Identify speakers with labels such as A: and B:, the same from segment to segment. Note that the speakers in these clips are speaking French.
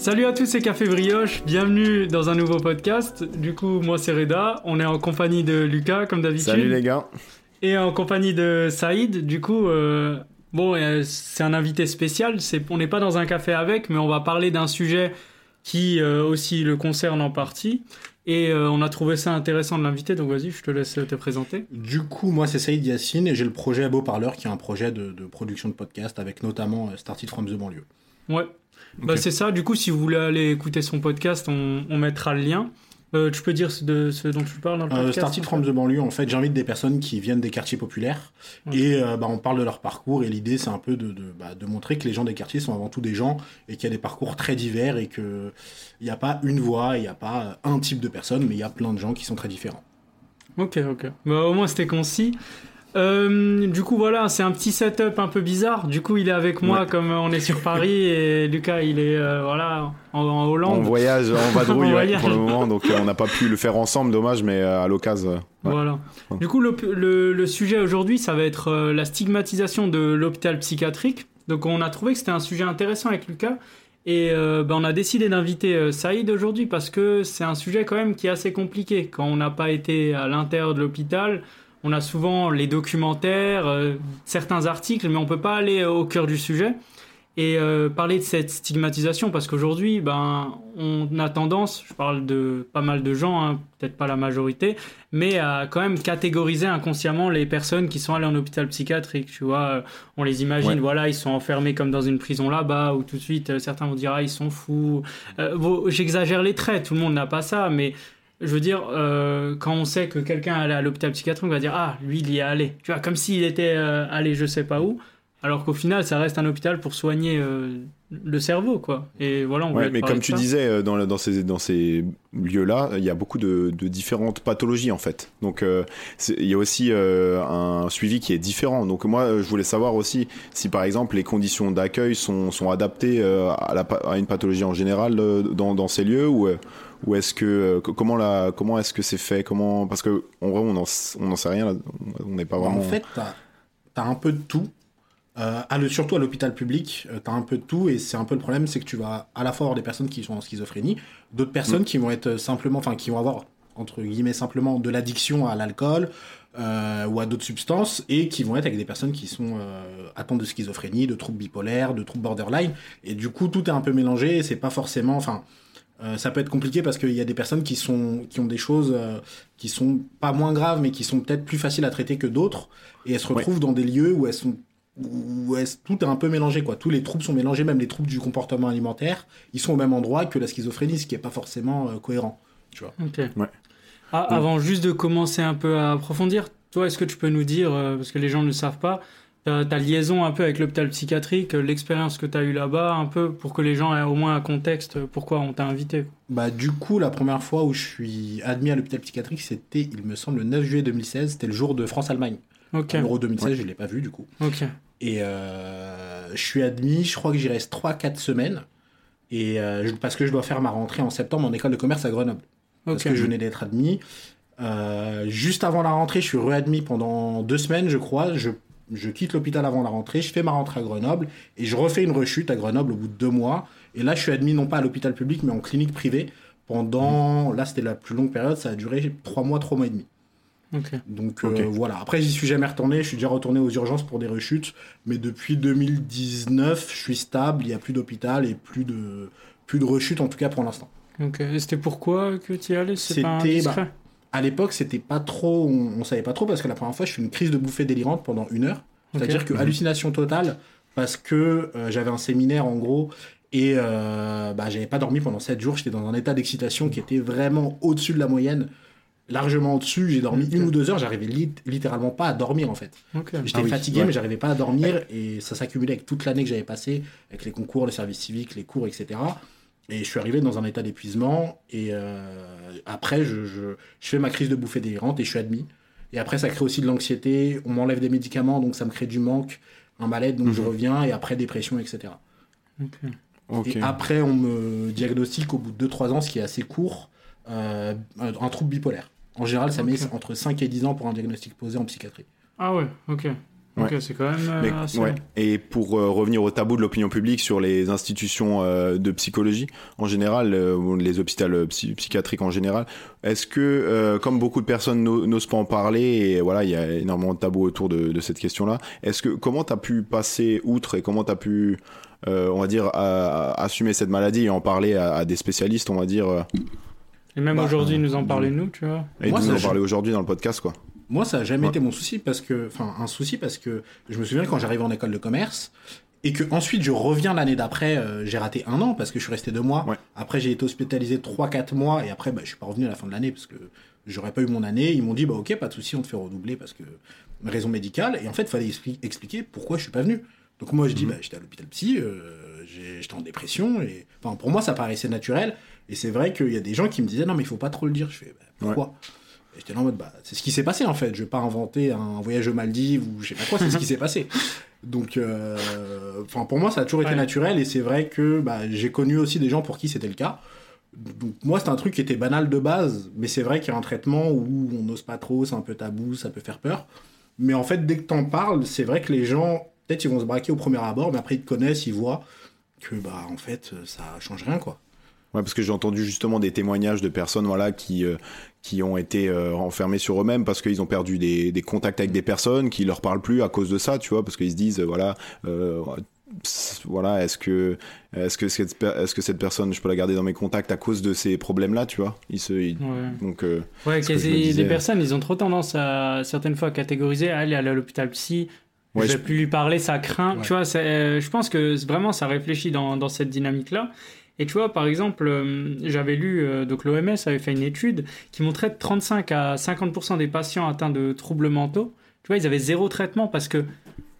A: Salut à tous, c'est Café Brioche. Bienvenue dans un nouveau podcast. Du coup, moi c'est Reda. On est en compagnie de Lucas, comme d'habitude.
B: Salut les gars.
A: Et en compagnie de Saïd. Du coup, euh, bon, euh, c'est un invité spécial. C'est, on n'est pas dans un café avec, mais on va parler d'un sujet qui euh, aussi le concerne en partie. Et euh, on a trouvé ça intéressant de l'inviter, donc vas-y, je te laisse te présenter.
C: Du coup, moi, c'est Saïd Yassine et j'ai le projet Beau Parleur, qui est un projet de, de production de podcast avec notamment Started from the banlieue.
A: Ouais. Bah, c'est ça. Du coup, si vous voulez aller écouter son podcast, on, on mettra le lien. Euh, tu peux dire ce, de ce dont tu parles dans le
C: Euh,
A: podcast
C: Started from the banlieue, en fait, j'invite des personnes qui viennent des quartiers populaires et euh, bah, on parle de leur parcours. Et l'idée, c'est un peu de, de, bah, de montrer que les gens des quartiers sont avant tout des gens et qu'il y a des parcours très divers et qu'il n'y a pas une voix, il n'y a pas un type de personne, mais il y a plein de gens qui sont très différents.
A: Ok, ok. Bah, au moins, c'était concis. Euh, du coup, voilà, c'est un petit setup un peu bizarre. Du coup, il est avec moi
B: Ouais.
A: comme on est sur Paris et Lucas, il est euh, voilà en, Hollande.
B: voyage, en vadrouille ouais,
A: voyage.
B: pour le moment, donc euh, on n'a pas pu le faire ensemble, dommage, mais à l'occasion. ouais.
A: Voilà. Du coup, le, le- le sujet aujourd'hui, ça va être la stigmatisation de l'hôpital psychiatrique. Donc, on a trouvé que c'était un sujet intéressant avec Lucas. Et euh, ben, on a décidé d'inviter euh, Saïd aujourd'hui parce que c'est un sujet quand même qui est assez compliqué. Quand on n'a pas été à l'intérieur de l'hôpital, on a souvent les documentaires, euh, certains articles, mais on peut pas aller euh, au cœur du sujet et euh, parler de cette stigmatisation parce qu'aujourd'hui, ben, on a tendance, je parle de pas mal de gens, hein, peut-être pas la majorité, mais à quand même catégoriser inconsciemment les personnes qui sont allées en hôpital psychiatrique. Tu vois, on les imagine,
B: Ouais.
A: voilà, ils sont enfermés comme dans une prison là-bas, ou tout de suite, certains vont dire, ah, ils sont fous. Euh, bon, J'exagère les traits, tout le monde n'a pas ça, mais je veux dire, euh, quand on sait que quelqu'un allé à l'hôpital psychiatrique, on va dire, ah, lui, il y est allé. Tu vois, comme s'il était euh, allé je sais pas où. Alors qu'au final, ça reste un hôpital pour soigner euh, le cerveau, quoi. Et voilà, on
B: Ouais, mais comme tu
A: ça.
B: disais, euh, dans, ces, dans ces lieux-là, il y a beaucoup de, de différentes pathologies en fait. Donc euh, il y a aussi euh, un suivi qui est différent. Donc moi, je voulais savoir aussi si par exemple les conditions d'accueil sont, sont adaptées euh, à, la, pa- à une pathologie en général euh, dans, dans ces lieux ou, ou est-ce que euh, co- comment la comment est-ce que c'est fait? Comment parce que en vrai on n'en on sait rien là. on n'est pas vraiment
C: En fait, t'as as un peu de tout. Euh, à le- surtout à l'hôpital public, euh, t'as un peu de tout et c'est un peu le problème, c'est que tu vas à la fois avoir des personnes qui sont en schizophrénie, d'autres personnes qui vont être euh, simplement, enfin qui vont avoir entre guillemets simplement de l'addiction à l'alcool euh, ou à d'autres substances et qui vont être avec des personnes qui sont atteintes de schizophrénie, de troubles bipolaires, de troubles borderline. Et du coup tout est un peu mélangé et c'est pas forcément, enfin ça peut être compliqué parce qu'il y a des personnes qui sont qui ont des choses qui sont pas moins graves mais qui sont peut-être plus faciles à traiter que d'autres et elles se retrouvent dans des lieux où elles sont où elles- tout est un peu mélangé quoi tous les troubles sont mélangés même les troubles du comportement alimentaire ils sont au même endroit que la schizophrénie ce qui est pas forcément euh, cohérent tu vois.
B: Ouais.
A: Ah. Avant juste de commencer un peu à approfondir, toi, est-ce que tu peux nous dire, euh, parce que les gens ne le savent pas, ta, ta liaison un peu avec l'hôpital psychiatrique, euh, l'expérience que tu as eue là-bas, un peu pour que les gens aient au moins un contexte, pourquoi on t'a invité.
C: bah du coup la première fois où je suis admis à l'hôpital psychiatrique c'était il me semble le 9 juillet 2016 c'était le jour de France Allemagne
A: Ok.
C: l'Euro 2016
B: Ouais.
C: je l'ai pas vu du coup
A: Ok.
C: Et euh, je suis admis, je crois que j'y reste 3-4 semaines. Et euh, parce que je dois faire ma rentrée en septembre en école de commerce à Grenoble. Parce que je venais d'être admis. Euh, juste avant la rentrée, je suis readmis pendant deux semaines, je crois. Je, je quitte l'hôpital avant la rentrée, je fais ma rentrée à Grenoble et je refais une rechute à Grenoble au bout de deux mois. Et là, je suis admis non pas à l'hôpital public, mais en clinique privée pendant. Là, c'était la plus longue période, ça a duré trois mois, trois mois et demi. Donc euh, voilà. Après, j'y suis jamais retourné. Je suis déjà retourné aux urgences pour des rechutes. Mais depuis 2019, je suis stable. Il n'y a plus d'hôpital et plus de, plus de rechutes, en tout cas pour l'instant.
A: Ok. Et c'était pourquoi que tu y allais
C: C'était, bah, À l'époque, c'était pas trop. On, on savait pas trop parce que la première fois, je fais une crise de bouffée délirante pendant une heure. C'est-à-dire que hallucination totale parce que euh, j'avais un séminaire en gros. Et euh, bah, j'avais pas dormi pendant 7 jours. J'étais dans un état d'excitation qui était vraiment au-dessus de la moyenne. Largement au-dessus. J'ai dormi une ou deux heures. J'arrivais lit- littéralement pas à dormir en fait. J'étais
B: Ah oui,
C: fatigué,
B: ouais.
C: mais j'arrivais pas à dormir et ça s'accumulait avec toute l'année que j'avais passée, avec les concours, le service civique, les cours, etc. Et je suis arrivé dans un état d'épuisement et euh, après, je, je, je fais ma crise de bouffée délirante et je suis admis. Et après, ça crée aussi de l'anxiété. On m'enlève des médicaments, donc ça me crée du manque, un mal-être, donc je
B: Mhm.
C: reviens et après, dépression, etc. Et après, on me diagnostique au bout de 2-3 ans, ce qui est assez court, euh, un trouble bipolaire. En général, ça met
A: Ok.
C: entre 5 et 10 ans pour un diagnostic posé en psychiatrie.
A: Ah ouais, ok. Donc c'est quand même
B: Mais,
A: assez
B: ouais.
A: long.
B: Et pour euh, revenir au tabou de l'opinion publique sur les institutions euh, de psychologie en général, euh, ou les hôpitaux euh, psy- psychiatriques en général, est-ce que, euh, comme beaucoup de personnes n'o- n'osent pas en parler, et voilà, il y a énormément de tabous autour de, de cette question-là, est-ce que comment t'as pu passer outre et comment t'as pu, euh, on va dire, à- à assumer cette maladie et en parler à, à des spécialistes, on va dire, euh,
A: Et même
C: Bah,
A: aujourd'hui, nous en
B: euh,
A: parler nous, tu vois.
B: et
C: Moi,
B: nous en
C: je-
B: parler aujourd'hui dans le podcast, quoi.
C: Moi, ça n'a jamais
B: Ouais.
C: été mon souci parce que, enfin, un souci parce que je me souviens quand j'arrivais en école de commerce et que ensuite je reviens l'année d'après, euh, j'ai raté un an parce que je suis resté deux mois.
B: Ouais.
C: Après, j'ai été hospitalisé trois, quatre mois et après, bah, je suis pas revenu à la fin de l'année parce que j'aurais pas eu mon année. Ils m'ont dit, bah, ok, pas de souci, on te fait redoubler parce que raison médicale. Et en fait, il fallait expli- expliquer pourquoi je suis pas venu. Donc moi, je dis,
B: Mhm.
C: bah, j'étais à l'hôpital psy, euh, j'étais en dépression et, enfin, pour moi, ça paraissait naturel. Et c'est vrai qu'il y a des gens qui me disaient, non, mais il faut pas trop le dire. Je fais, bah, pourquoi? Et j'étais là en mode, bah, c'est ce qui s'est passé en fait. Je vais pas inventer un voyage aux Maldives ou je sais pas quoi, c'est ce qui s'est passé. Donc, euh, enfin, pour moi, ça a toujours été
A: Ouais.
C: naturel et c'est vrai que bah, j'ai connu aussi des gens pour qui c'était le cas. Donc, moi, c'est un truc qui était banal de base, mais c'est vrai qu'il y a un traitement où on n'ose pas trop, c'est un peu tabou, ça peut faire peur. Mais en fait, dès que t'en parles, c'est vrai que les gens, peut-être ils vont se braquer au premier abord, mais après ils te connaissent, ils voient que, bah, en fait, ça change rien, quoi.
B: Ouais, parce que j'ai entendu justement des témoignages de personnes voilà qui euh, qui ont été euh, enfermées sur eux-mêmes parce qu'ils ont perdu des, des contacts avec des personnes qui leur parlent plus à cause de ça, tu vois, parce qu'ils se disent voilà euh, voilà est-ce que est-ce que cette est-ce que cette personne je peux la garder dans mes contacts à cause de ces problèmes-là, tu vois? Ils se ils-
A: Ouais.
B: donc euh,
A: Ouais,
B: que je disais.
A: les personnes, ils ont trop tendance à certaines fois à catégoriser. Est allée à l'hôpital psy.
B: Ouais,
A: je
B: je-
A: vais plus lui parler, ça craint.
C: Ouais.
A: Tu vois, euh, je pense que vraiment ça réfléchit dans, dans cette dynamique-là. Et tu vois, par exemple, euh, j'avais lu, euh, donc l'OMS avait fait une étude qui montrait que 35 à 50% des patients atteints de troubles mentaux, tu vois, ils avaient zéro traitement parce que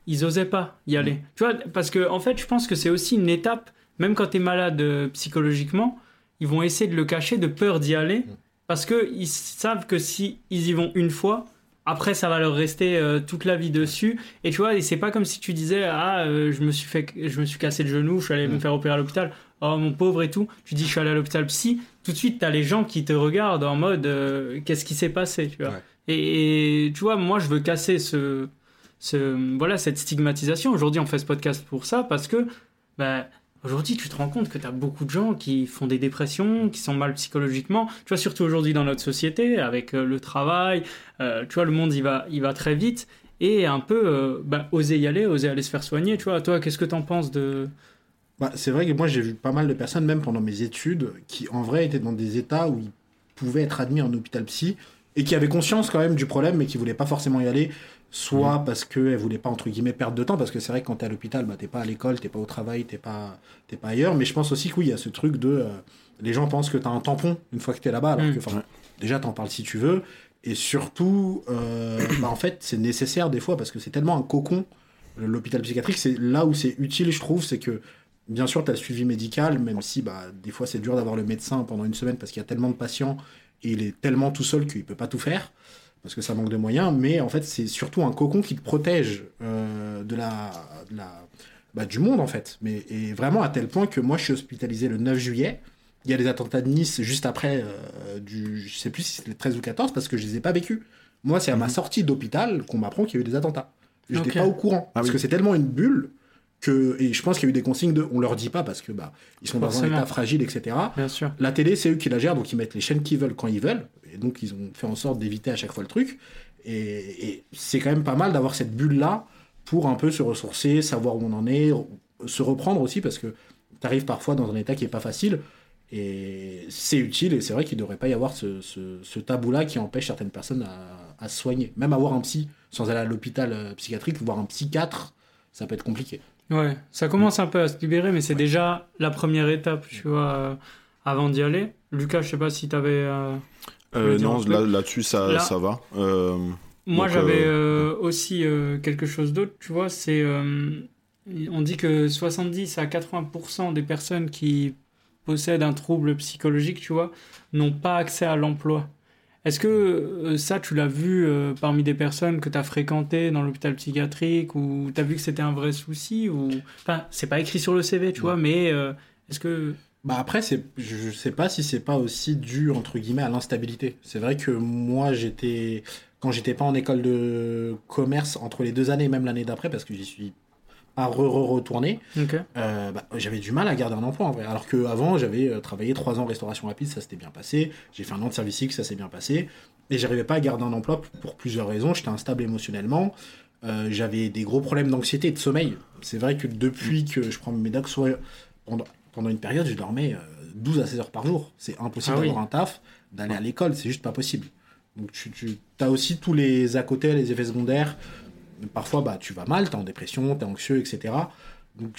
A: ils osaient pas y aller. Tu vois, parce que en fait, je pense que c'est aussi une étape, même quand tu es malade euh, psychologiquement, ils vont essayer de le cacher, de peur d'y aller, parce que ils savent que si ils y vont une fois, après ça va leur rester euh, toute la vie dessus. Et tu vois, et c'est pas comme si tu disais ah euh, je me suis fait, je me suis cassé le genou, je suis allé me faire opérer à l'hôpital. Oh mon pauvre et tout. Tu dis je suis allé à l'hôpital psy. Tout de suite t'as les gens qui te regardent en mode euh, qu'est-ce qui s'est passé, tu vois.
C: Ouais.
A: Et, et tu vois, moi je veux casser ce, ce voilà cette stigmatisation. Aujourd'hui on fait ce podcast pour ça parce que bah, Aujourd'hui, tu te rends compte que tu as beaucoup de gens qui font des dépressions, qui sont mal psychologiquement. Tu vois, surtout aujourd'hui dans notre société, avec euh, le travail, euh, tu vois, le monde, il va, il va très vite. Et un peu, euh, bah, oser y aller, oser aller se faire soigner. Tu vois, toi, qu'est-ce que tu en penses de...
C: Bah, c'est vrai que moi j'ai vu pas mal de personnes, même pendant mes études, qui en vrai étaient dans des états où ils pouvaient être admis en hôpital psy et qui avaient conscience quand même du problème, mais qui voulaient pas forcément y aller, soit parce qu'elles voulaient pas entre guillemets perdre de temps, parce que c'est vrai que quand t'es à l'hôpital, bah, t'es pas à l'école, t'es pas au travail, t'es pas, t'es pas ailleurs. Mais je pense aussi que oui, il y a ce truc de, euh, les gens pensent que t'as un tampon une fois que t'es là-bas, alors
A: Mm.
C: que déjà t'en parles si tu veux, et surtout, euh, bah, en fait c'est nécessaire des fois parce que c'est tellement un cocon. L'hôpital psychiatrique, c'est là où c'est utile, je trouve, c'est que Bien sûr, tu as le suivi médical, même si bah, des fois c'est dur d'avoir le médecin pendant une semaine parce qu'il y a tellement de patients et il est tellement tout seul qu'il peut pas tout faire parce que ça manque de moyens. Mais en fait, c'est surtout un cocon qui te protège euh, de la, de la- bah, du monde en fait. Mais et vraiment à tel point que moi je suis hospitalisé le 9 juillet. Il y a les attentats de Nice juste après euh, du, je sais plus si c'était le 13 ou 14 parce que je les ai pas vécus. Moi, c'est à ma sortie d'hôpital qu'on m'apprend qu'il y a eu des attentats. J'étais
A: Ok.
C: pas au courant parce
B: oui.
C: que c'est tellement une bulle que et je pense qu'il y a eu des consignes de on leur dit pas parce que bah ils sont dans un état fragile etc.
A: Bien sûr.
C: La télé c'est eux qui la gèrent donc ils mettent les chaînes qu'ils veulent quand ils veulent et donc ils ont fait en sorte d'éviter à chaque fois le truc et, et c'est quand même pas mal d'avoir cette bulle là pour un peu se ressourcer, savoir où on en est, se reprendre aussi parce que tu arrives parfois dans un état qui est pas facile et c'est utile et c'est vrai qu'il devrait pas y avoir ce, ce, ce tabou là qui empêche certaines personnes à, à se soigner. Même avoir un psy sans aller à l'hôpital euh, psychiatrique, voir un psychiatre, ça peut être compliqué.
A: Ouais, ça commence un peu à se libérer, mais c'est déjà la première étape, tu vois, euh, avant d'y aller. Lucas, je sais pas si tu avais...
B: euh,
A: dire
B: non là là-dessus ça
A: Là-
B: ça va. Euh,
A: Moi, j'avais
B: euh,
A: euh, aussi euh, quelque chose d'autre, tu vois, c'est... euh, on dit que 70 à 80% des personnes qui possèdent un trouble psychologique, tu vois, n'ont pas accès à l'emploi. Est-ce que euh, ça, tu l'as vu euh, parmi des personnes que tu as fréquentées dans l'hôpital psychiatrique ou tu as vu que c'était un vrai souci ou... Enfin, c'est pas écrit sur le CV, tu vois, mais euh, est-ce que...
C: Bah après, c'est, je sais pas si c'est pas aussi dû entre guillemets à l'instabilité. C'est vrai que moi j'étais quand j'étais pas en école de commerce entre les deux années, même l'année d'après, parce que j'y suis pas re-retourné,
A: Ok.
C: euh, bah, j'avais du mal à garder un emploi en vrai. Alors qu'avant, j'avais euh, travaillé trois ans en restauration rapide, ça s'était bien passé. J'ai fait un an de service cycle, ça s'est bien passé. Et j'arrivais pas à garder un emploi pour plusieurs raisons. J'étais instable émotionnellement. Euh, j'avais des gros problèmes d'anxiété et de sommeil. C'est vrai que depuis que je prends mes soit pendant, pendant une période, je dormais euh, 12 à 16 heures par jour. C'est impossible
A: Ah oui.
C: d'avoir un taf, d'aller à l'école, c'est juste pas possible. Donc tu, tu as aussi tous les à côté, les effets secondaires. Parfois, bah, tu vas mal, tu es en dépression, tu es anxieux, etc. Donc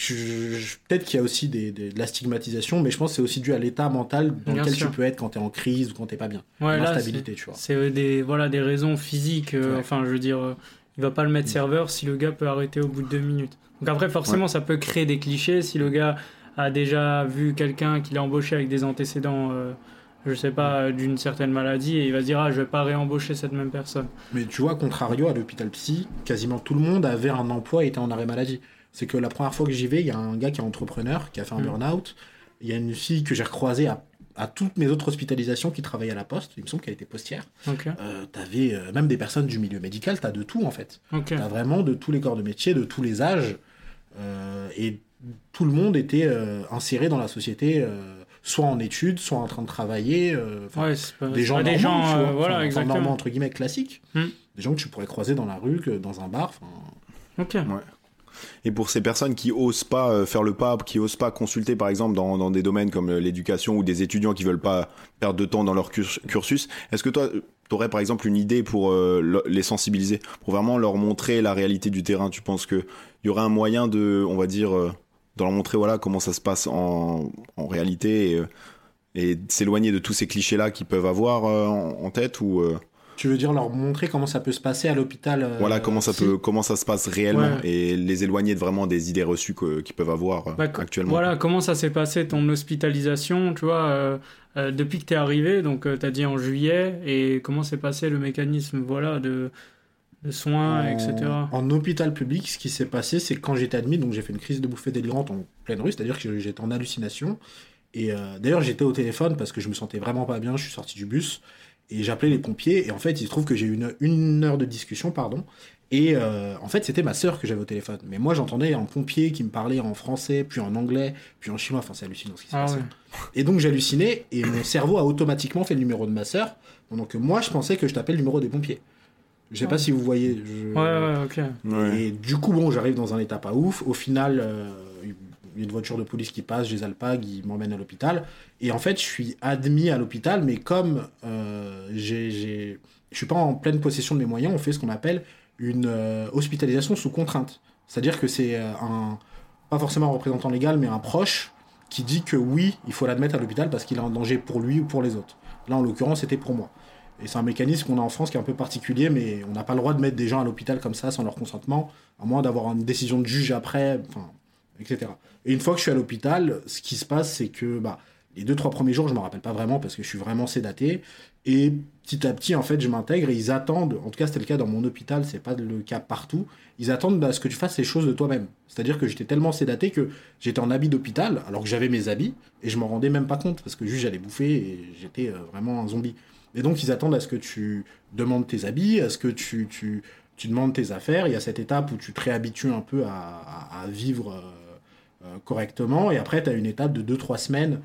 C: peut-être qu'il y a aussi des, des- de la stigmatisation, mais je pense que c'est aussi dû à l'état mental dans
A: Bien
C: lequel
A: sûr.
C: tu peux être quand tu es en crise ou quand tu pas bien.
A: Ouais,
C: L'instabilité, tu vois.
A: C'est euh, des, voilà, des raisons physiques. euh,
C: Ouais.
A: Enfin, je veux dire, euh, il va pas le mettre serveur si le gars peut arrêter au bout de deux minutes. Donc après, forcément, ça peut créer des clichés. Si le gars a déjà vu quelqu'un qu'il a embauché avec des antécédents, euh, je sais pas, d'une certaine maladie, et il va se dire, ah, je vais pas réembaucher cette même personne.
C: Mais tu vois, contrario à l'hôpital psy, quasiment tout le monde avait un emploi et était en arrêt maladie. C'est que la première fois que j'y vais, il y a un gars qui est entrepreneur, qui a fait un
A: Mm.
C: burn-out. Il y a une fille que j'ai recroisée à, à toutes mes autres hospitalisations qui travaillait à la poste. Il me semble qu'elle était postière.
A: Ok,
C: Euh, T'avais euh, même des personnes du milieu médical, t'as de tout en fait.
A: ok.
C: T'as vraiment de tous les corps de métier, de tous les âges. Euh, et tout le monde était euh, inséré dans la société, soit en études, soit en train de travailler. euh,
A: Ouais, pas,
C: des gens
A: pas
C: normaux,
A: des gens,
C: tu
A: euh,
C: vois.
A: Voilà,
C: enfin,
A: exactement.
C: normaux, entre guillemets classiques.
A: Hmm.
C: Des gens que tu pourrais croiser dans la rue, que dans un bar.
A: Ok.
B: Et pour ces personnes qui osent pas euh, faire le pas, qui osent pas consulter par exemple dans, dans des domaines comme l'éducation ou des étudiants qui veulent pas perdre de temps dans leur cur- cursus, est-ce que toi tu aurais par exemple une idée pour euh, le- les sensibiliser, pour vraiment leur montrer la réalité du terrain? Tu penses que il y aurait un moyen de, on va dire, euh, de leur montrer voilà comment ça se passe en, en réalité et, euh, et s'éloigner de tous ces clichés là qu'ils peuvent avoir euh, en, en tête ou euh,
C: Tu veux dire leur montrer comment ça peut se passer à l'hôpital euh,
B: voilà comment ça
C: si-
B: peut comment ça se passe réellement
A: Ouais.
B: et les éloigner de vraiment des idées reçues qu'ils peuvent avoir euh,
A: Bah,
B: actuellement.
A: Voilà, comment ça s'est passé ton hospitalisation, tu vois, euh, euh, depuis que tu es arrivé, donc tu as dit en juillet, et comment s'est passé le mécanisme voilà, de, de soins,
C: en,
A: etc.
C: en hôpital public, ce qui s'est passé, c'est que quand j'étais admis, donc j'ai fait une crise de bouffée délirante en pleine rue, c'est-à-dire que j'étais en hallucination. Et euh, d'ailleurs, j'étais au téléphone parce que je me sentais vraiment pas bien, je suis sorti du bus et j'appelais les pompiers. Et en fait, il se trouve que j'ai eu une, une heure de discussion, pardon. Et euh, en fait, c'était ma sœur que j'avais au téléphone. Mais moi, j'entendais un pompier qui me parlait en français, puis en anglais, puis en chinois. Enfin, c'est hallucinant ce qui s'est
A: Ah
C: passé.
A: ouais.
C: Et donc j'hallucinais et mon cerveau a automatiquement fait le numéro de ma sœur, pendant que moi je pensais que je tapais le numéro des pompiers. Je sais pas si vous voyez. je-
A: Ouais, ouais, ok.
B: Ouais.
C: Et du coup, bon, j'arrive dans un état pas ouf. Au final, euh, il y a une voiture de police qui passe, je les alpague, ils m'emmènent à l'hôpital. Et en fait, je suis admis à l'hôpital, mais comme euh, j'ai, j'ai- je suis pas en pleine possession de mes moyens, on fait ce qu'on appelle une euh, hospitalisation sous contrainte. C'est-à-dire que c'est euh, un, pas forcément un représentant légal, mais un proche qui dit que oui, il faut l'admettre à l'hôpital parce qu'il est en danger pour lui ou pour les autres. Là, en l'occurrence, c'était pour moi. Et c'est un mécanisme qu'on a en France qui est un peu particulier, mais on n'a pas le droit de mettre des gens à l'hôpital comme ça sans leur consentement, à moins d'avoir une décision de juge après, etc. Et une fois que je suis à l'hôpital, ce qui se passe, c'est que bah, les deux, trois premiers jours, je ne me rappelle pas vraiment parce que je suis vraiment sédaté. Et petit à petit, en fait, je m'intègre et ils attendent, en tout cas c'était le cas dans mon hôpital, c'est pas le cas partout, ils attendent bah, à ce que tu fasses les choses de toi-même. C'est-à-dire que j'étais tellement sédaté que j'étais en habit d'hôpital, alors que j'avais mes habits, et je m'en rendais même pas compte, parce que juste j'allais bouffer et j'étais euh, vraiment un zombie. Et donc ils attendent à ce que tu demandes tes habits, à ce que tu, tu, tu demandes tes affaires, il y a cette étape où tu te réhabitues un peu à, à- vivre euh, euh, correctement, et après tu as une étape de 2-3 semaines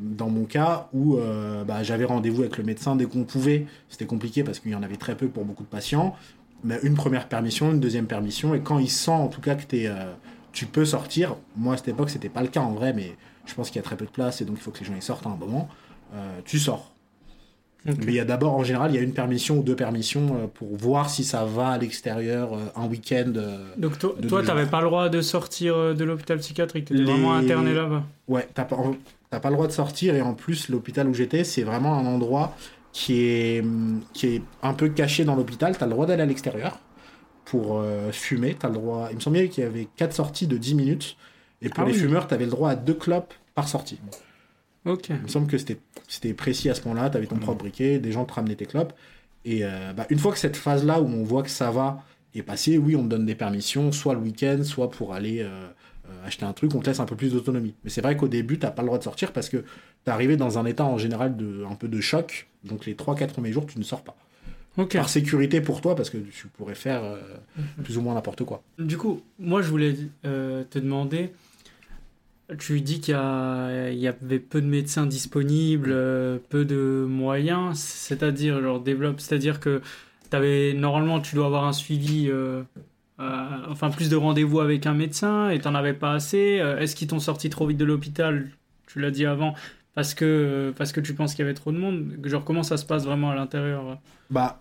C: dans mon cas où euh, bah, j'avais rendez-vous avec le médecin dès qu'on pouvait. C'était compliqué parce qu'il y en avait très peu pour beaucoup de patients. Mais une première permission, une deuxième permission. Et quand il sent en tout cas que euh, tu peux sortir, moi à cette époque c'était pas le cas en vrai, mais je pense qu'il y a très peu de place et donc il faut que les gens y sortent à un moment, euh, tu sors. Mais il y a d'abord, en général, il y a une permission ou deux permissions euh, pour voir si ça va à l'extérieur euh, un week-end. euh,
A: Donc to-
C: de
A: toi, tu n'avais pas le droit de sortir de l'hôpital psychiatrique, tu étais
C: Les-
A: vraiment interné là-bas.
C: Ouais, t'as pas, t'as pas le droit de sortir et en plus l'hôpital où j'étais, c'est vraiment un endroit qui est, hum, qui est un peu caché dans l'hôpital. T'as le droit d'aller à l'extérieur pour euh, fumer. T'as le droit. Il me semblait qu'il y avait quatre sorties de 10 minutes et pour
A: Ah
C: les
A: oui.
C: fumeurs, t'avais le droit à deux clopes par sortie. Il me semble que c'était, précis à ce moment-là. T'avais ton propre briquet, des gens te ramenaient tes clopes et euh, bah, une fois que cette phase-là où on voit que ça va est passée, oui, on te donne des permissions, soit le week-end, soit pour aller euh, euh, acheter un truc, on te laisse un peu plus d'autonomie. Mais c'est vrai qu'au début, t'as pas le droit de sortir parce que t'es arrivé dans un état en général de un peu de choc. Donc les 3-4 premiers jours, tu ne sors pas. Par sécurité pour toi, parce que tu pourrais faire euh,
A: Mhm.
C: plus ou moins n'importe quoi.
A: Du coup, moi je voulais te demander, tu dis qu'il y, avait peu de médecins disponibles, euh, peu de moyens, c'est-à-dire genre développe, c'est-à-dire que normalement tu dois avoir un suivi, euh, euh, enfin plus de rendez-vous avec un médecin et t'en avais pas assez. Est-ce qu'ils t'ont sorti trop vite de l'hôpital? Tu l'as dit avant. Parce que, parce que tu penses qu'il y avait trop de monde comment ça se passe vraiment à l'intérieur?
C: Bah,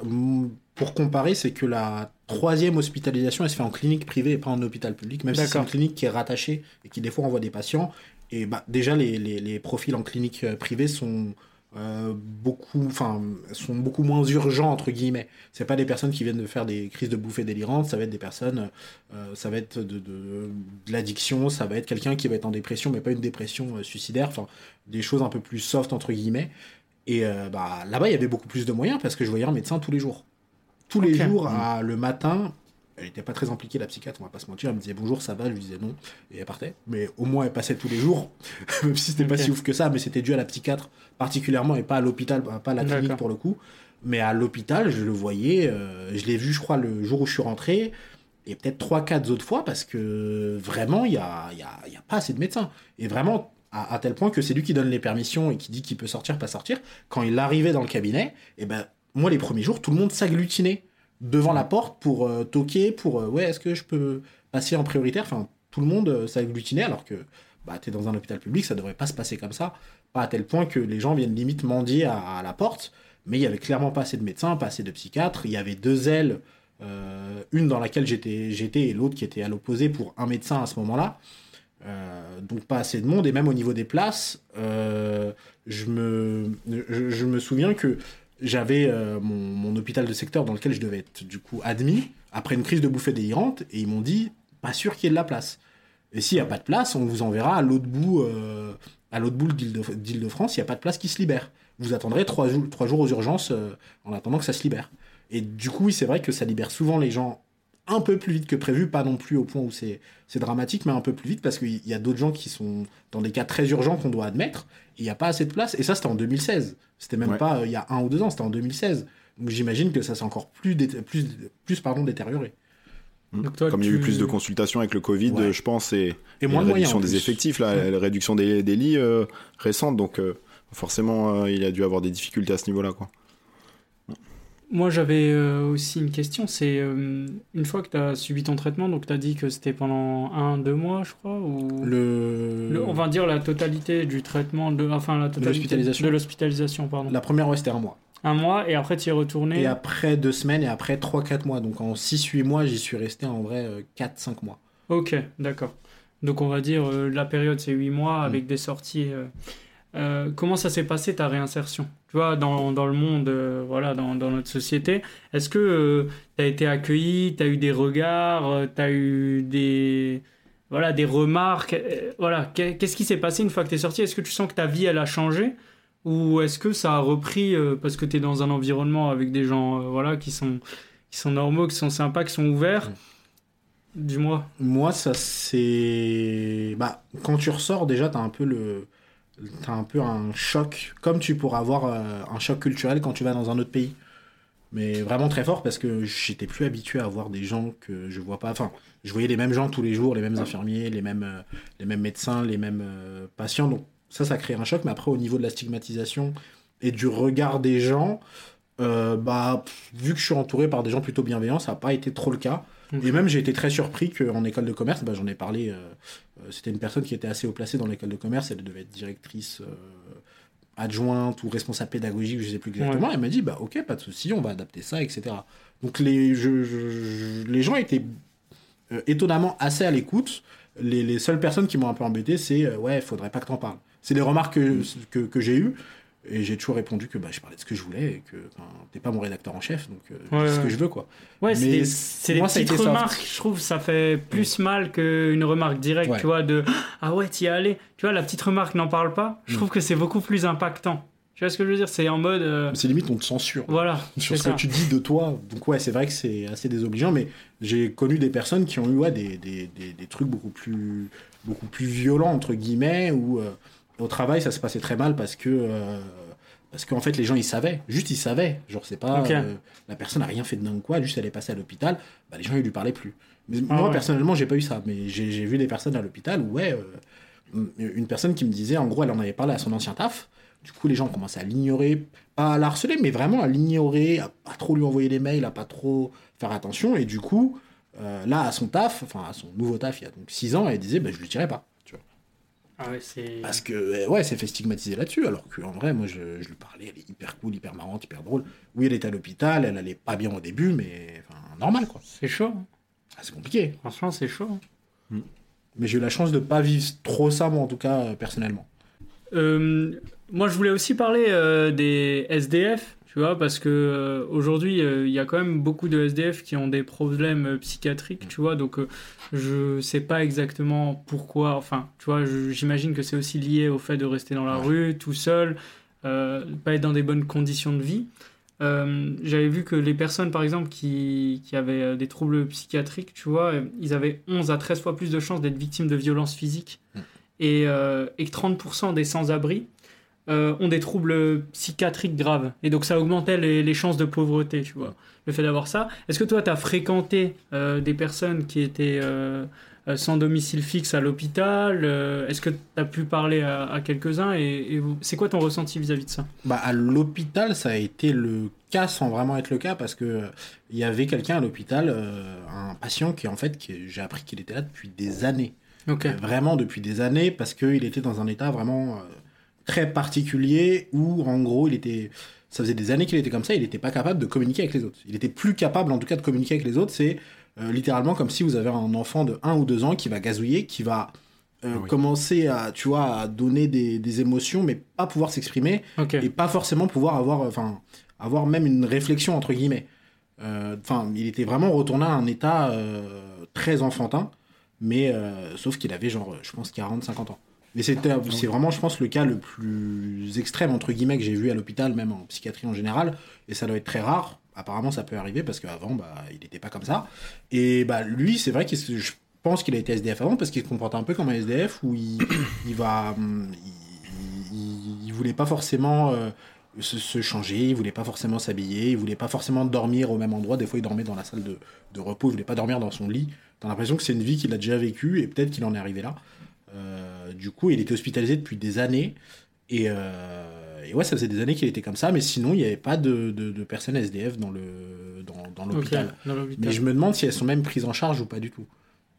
C: pour comparer, c'est que la troisième hospitalisation, elle se fait en clinique privée et pas en hôpital public, même si c'est une clinique qui est rattachée et qui des fois envoie des patients. Et bah, déjà, les, les, les profils en clinique euh, privée sont euh, beaucoup, enfin, sont beaucoup moins urgents entre guillemets. C'est pas des personnes qui viennent de faire des crises de bouffées délirantes, ça va être des personnes, euh, ça va être de, de, de l'addiction, ça va être quelqu'un qui va être en dépression, mais pas une dépression euh, suicidaire, enfin, des choses un peu plus soft entre guillemets. Et bah, là-bas, il y avait beaucoup plus de moyens parce que je voyais un médecin tous les jours. Tous les jours, à- le matin, elle n'était pas très impliquée, la psychiatre, on va pas se mentir. Elle me disait bonjour, ça va, je lui disais non, et elle partait. Mais au moins, elle passait tous les jours, même si c'était pas si ouf que ça, mais c'était dû à la psychiatre particulièrement et pas à l'hôpital, pas à la clinique pour le coup. Mais à l'hôpital, je le voyais, euh, je l'ai vu, je crois, le jour où je suis rentré, et peut-être 3-4 autres fois parce que vraiment, il n'y a, y a, il y a pas assez de médecins. Et vraiment, à, à tel point que c'est lui qui donne les permissions et qui dit qu'il peut sortir, pas sortir. Quand il arrivait dans le cabinet, et ben, moi, les premiers jours, tout le monde s'agglutinait devant la porte pour euh, toquer, pour euh, ouais, est-ce que je peux passer en prioritaire? Enfin, tout le monde euh, s'agglutinait alors que bah, tu es dans un hôpital public, ça devrait pas se passer comme ça. Pas à tel point que les gens viennent limite mendier à, la porte, mais il y avait clairement pas assez de médecins, pas assez de psychiatres. Il y avait deux ailes, une dans laquelle j'étais j'étais et l'autre qui était à l'opposé pour un médecin à ce moment-là. Donc pas assez de monde et même au niveau des places, je me souviens que j'avais euh, mon, hôpital de secteur dans lequel je devais être du coup admis après une crise de bouffée délirante et ils m'ont dit pas sûr qu'il y ait de la place. Et s'il n'y a pas de place, on vous enverra à l'autre bout, euh, à l'autre bout d'Île-de- d'Île-de-France, il n'y a pas de place qui se libère. Vous attendrez trois jours, trois jours aux urgences euh, en attendant que ça se libère. Et du coup, oui, c'est vrai que ça libère souvent les gens un peu plus vite que prévu, pas non plus au point où c'est dramatique, mais un peu plus vite parce qu'il y a d'autres gens qui sont dans des cas très urgents qu'on doit admettre. Et il n'y a pas assez de place. Et ça, c'était en 2016. C'était même
B: Ouais.
C: pas euh, il y a un ou deux ans, c'était en 2016. Donc j'imagine que ça s'est encore plus, dé- plus, plus pardon, détérioré.
A: Donc toi,
B: Comme il y a eu plus de consultations avec le Covid,
C: Ouais.
B: euh, je pense, et,
C: Et
B: et
C: moins
B: la
C: de moyens.
B: réduction des effectifs, la, la réduction des, des lits euh, récente, donc euh, forcément, euh, il a dû avoir des difficultés à ce niveau-là. quoi.
A: Moi, j'avais euh, aussi une question. C'est euh, une fois que tu as subi ton traitement, donc tu as dit que c'était pendant un, deux mois, je crois, ou
C: Le...
A: Le- on va dire la totalité du traitement, de, enfin la totalité de l'hospitalisation, pardon.
C: La première, ouais, c'était un mois.
A: Un mois et après tu y es retourné.
C: Et après deux semaines et après 3-4 mois. Donc en 6-8 mois, j'y suis resté en vrai 4-5 mois.
A: Ok, d'accord. Donc on va dire euh, la période c'est 8 mois
C: Mm.
A: avec des sorties. euh, euh, comment ça s'est passé ta réinsertion? Tu vois, dans, dans le monde, euh, voilà, dans, dans notre société, est-ce que tu as été accueilli, tu as eu des regards, tu as eu des, voilà, des remarques euh, voilà, qu'est- Qu'est-ce qui s'est passé une fois que tu es sorti? Est-ce que tu sens que ta vie elle a changé? Ou est-ce que ça a repris euh, parce que tu es dans un environnement avec des gens euh, voilà, qui, sont, qui sont normaux, qui sont sympas, qui sont ouverts?
C: Mm.
A: Dis-moi.
C: Moi, ça c'est. Bah, quand tu ressors, déjà, t'as un peu le. T'as un peu un choc, comme tu pourras avoir euh, un choc culturel quand tu vas dans un autre pays. Mais vraiment très fort parce que j'étais plus habitué à voir des gens que je vois pas. Enfin, je voyais les mêmes gens tous les jours, les mêmes infirmiers, les mêmes, euh, les mêmes médecins, les mêmes euh, patients. Donc ça, ça crée un choc. Mais après, au niveau de la stigmatisation et du regard des gens, bah, pff, vu que je suis entouré par des gens plutôt bienveillants, ça n'a pas été trop le cas. Et même, j'ai été très surpris qu'en école de commerce, bah, j'en ai parlé, c'était une personne qui était assez haut placée dans l'école de commerce, elle devait être directrice euh, adjointe ou responsable pédagogique, je sais plus exactement. Elle m'a dit, bah ok, pas de souci, on va adapter ça, etc. Donc les, je- je- je- les gens étaient euh, étonnamment assez à l'écoute. Les, les seules personnes qui m'ont un peu embêté, c'est euh, ouais, il faudrait pas que t'en parles. C'est les remarques que, que, que j'ai eues. Et j'ai toujours répondu que bah, je parlais de ce que je voulais et que t'es pas mon rédacteur en chef, donc euh, je
A: Ouais,
C: dis ce que je veux, quoi.
A: Ouais, c'est des, c'est petites
C: soft.
A: remarques, je trouve, ça fait plus mal qu'une remarque directe,
C: Ouais.
A: tu vois, de Ah ouais, t'y es allé. Tu vois, la petite remarque n'en parle pas, je
C: Mm.
A: trouve que c'est beaucoup plus impactant. Tu vois ce que je veux dire? C'est en mode. euh,
C: C'est limite, on te censure.
A: voilà,
C: sur ce
A: ça.
C: que tu dis de toi. Donc ouais, c'est vrai que c'est assez désobligeant, mais j'ai connu des personnes qui ont eu ouais, des, des, des, des trucs beaucoup plus, beaucoup plus violents, entre guillemets, où euh, au travail, ça se passait très mal parce que, euh, Parce qu'en fait, les gens, ils savaient. Juste, ils savaient. Genre, c'est pas. Euh, la personne n'a rien fait de dingue quoi. Juste, elle est passée à l'hôpital. Bah, les gens, ils lui parlaient plus. Mais
A: Ah
C: moi,
A: ouais.
C: personnellement, j'ai pas eu ça. Mais j'ai vu des personnes à l'hôpital où, ouais, euh, une personne qui me disait, en gros, elle en avait parlé à son ancien taf. Du coup, les gens commençaient à l'ignorer. Pas à la harceler, mais vraiment à l'ignorer, à pas trop lui envoyer des mails, à pas trop faire attention. Et du coup, euh, là, à son taf, enfin, à son nouveau taf, il y a donc 6 ans, elle disait, bah, je lui dirais pas.
A: Ah ouais, c'est.
C: Parce que, euh, ouais, elle s'est fait stigmatiser là-dessus, alors qu'en vrai, moi, je, je lui parlais, elle est hyper cool, hyper marrante, hyper drôle. Oui, elle était à l'hôpital, elle allait pas bien au début, mais enfin, normal, quoi.
A: C'est chaud. hein.
C: Ah, c'est compliqué.
A: Franchement, c'est chaud. hein.
C: Mais j'ai eu la chance de pas vivre trop ça, moi, en tout cas, euh, personnellement.
A: Euh, moi, je voulais aussi parler euh, des SDF, tu vois, parce que euh, aujourd'hui, euh, il y a quand même beaucoup de SDF qui ont des problèmes euh, psychiatriques, tu vois, donc je sais pas exactement pourquoi. Enfin, tu vois, j'imagine que c'est aussi lié au fait de rester dans la rue, tout seul, pas être dans des bonnes conditions de vie. J'avais vu que les personnes, par exemple, qui, qui avaient des troubles psychiatriques, tu vois, ils avaient 11 à 13 fois plus de chances d'être victimes de violences physiques et, euh, et que 30% des sans-abri euh, ont des troubles psychiatriques graves. Et donc ça augmentait les, les chances de pauvreté, tu vois, le fait d'avoir ça. Est-ce que toi, tu as fréquenté euh, des personnes qui étaient euh, sans domicile fixe à l'hôpital Est-ce que tu as pu parler à, à quelques-uns Et, c'est quoi ton ressenti vis-à-vis de ça?
C: Bah, à l'hôpital, ça a été le cas sans vraiment être le cas, parce que il y avait quelqu'un à l'hôpital, un patient qui, en fait, j'ai appris qu'il était là depuis des années. Vraiment depuis des années, parce qu'il était dans un état vraiment très particulier où, en gros, il était. Ça faisait des années qu'il était comme ça, il n'était pas capable de communiquer avec les autres. Il était plus capable, en tout cas, de communiquer avec les autres. C'est euh, littéralement comme si vous avez un enfant de 1 ou 2 ans qui va gazouiller, qui va euh,
B: Ah oui.
C: commencer à, tu vois, à donner des, des émotions, mais pas pouvoir s'exprimer et pas forcément pouvoir avoir, enfin, avoir même une réflexion entre guillemets. Euh, Enfin, il était vraiment retourné à un état euh, très enfantin, mais euh, sauf qu'il avait genre, je pense, 40-50 ans. Mais c'est vraiment, je pense, le cas le plus extrême entre guillemets que j'ai vu à l'hôpital, même en psychiatrie en général, et ça doit être très rare. Apparemment, ça peut arriver parce qu'avant, bah, il n'était pas comme ça. Et bah, lui, c'est vrai que je pense qu'il a été SDF avant parce qu'il se comporte un peu comme un SDF où il, il va, hum, il, il- il voulait pas forcément euh, se, se changer, il voulait pas forcément s'habiller, il voulait pas forcément dormir au même endroit. Des fois, il dormait dans la salle de, de repos, il voulait pas dormir dans son lit. T'as l'impression que c'est une vie qu'il a déjà vécue et peut-être qu'il en est arrivé là. Euh, du coup, il était hospitalisé depuis des années. Et, euh, et ouais, ça faisait des années qu'il était comme ça, mais sinon, il n'y avait pas de, de, de personnes SDF dans le dans, l'hôpital. Mais je me demande si elles sont même prises en charge ou pas du tout.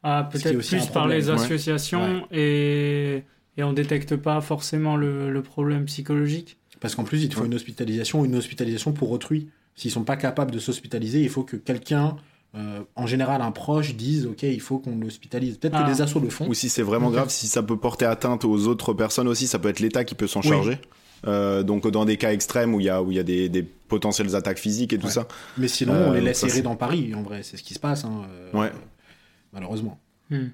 A: Ah, peut-être plus par les.
B: Ouais.
A: associations et, et on détecte pas forcément le, le problème psychologique.
C: Parce qu'en plus, il te faut
B: Ouais.
C: une hospitalisation ou une hospitalisation pour autrui. S'ils sont pas capables de s'hospitaliser, il faut que quelqu'un, euh, en général un proche, dise Ok, il faut qu'on l'hospitalise. Peut-être
A: Ah.
C: que les assos le font.
B: Ou si c'est vraiment grave, si ça peut porter atteinte aux autres personnes aussi, ça peut être l'État qui peut s'en
C: Oui.
B: charger. Euh, donc dans des cas extrêmes où il y a, où il y a des, des potentielles attaques physiques et tout
C: Ouais.
B: ça.
C: Mais sinon,
B: Euh,
C: on les laisse
B: ça,
C: errer dans Paris, en vrai. C'est ce qui se passe. hein, euh,
B: Ouais.
C: Malheureusement.
A: Hmm.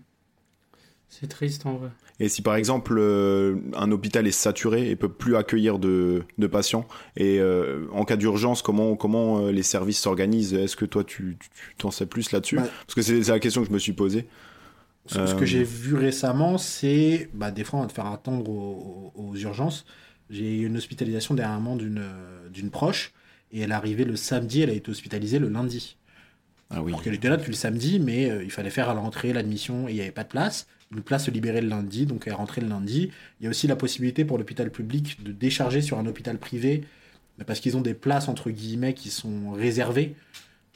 A: C'est triste en vrai.
B: Et si par exemple euh, un hôpital est saturé et peut plus accueillir de, de patients, et euh, en cas d'urgence, comment, comment euh, les services s'organisent? Est-ce que toi tu t'en sais plus là-dessus?
C: Bah,
B: Parce que c'est c'est la question que je me suis posée.
C: Ce, ce que j'ai vu récemment, c'est bah, des fois on va te faire attendre aux, aux- urgences. J'ai eu une hospitalisation dernièrement d'une d'une proche et elle est arrivée le samedi, elle a été hospitalisée le lundi.
B: Ah oui.
C: Alors qu'elle était là depuis le samedi, mais euh, il fallait faire à l'entrée l'admission et il n'y avait pas de place. Une place se libérait le lundi, donc elle rentrait le lundi. Il y a aussi la possibilité pour l'hôpital public de décharger sur un hôpital privé mais parce qu'ils ont des places entre guillemets qui sont réservées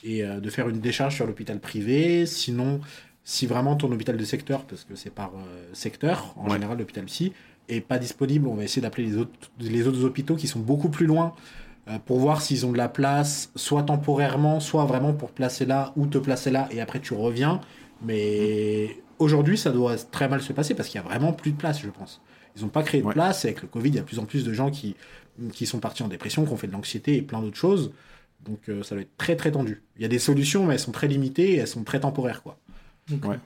C: et euh, de faire une décharge sur l'hôpital privé. Sinon, si vraiment ton hôpital de secteur, parce que c'est par euh, secteur en
B: Ouais.
C: général l'hôpital psy, est pas disponible, on va essayer d'appeler les autres, les autres hôpitaux qui sont beaucoup plus loin euh, pour voir s'ils ont de la place, soit temporairement, soit vraiment pour placer là ou te placer là et après tu reviens. Mais aujourd'hui, ça doit très mal se passer parce qu'il y a vraiment plus de place, je pense. Ils n'ont pas créé de
B: Ouais.
C: place et avec le Covid, il y a de plus en plus de gens qui, qui sont partis en dépression, qui ont fait de l'anxiété et plein d'autres choses. Donc euh, ça doit être très très tendu. Il y a des solutions, mais elles sont très limitées et elles sont très temporaires. quoi.
B: Ouais.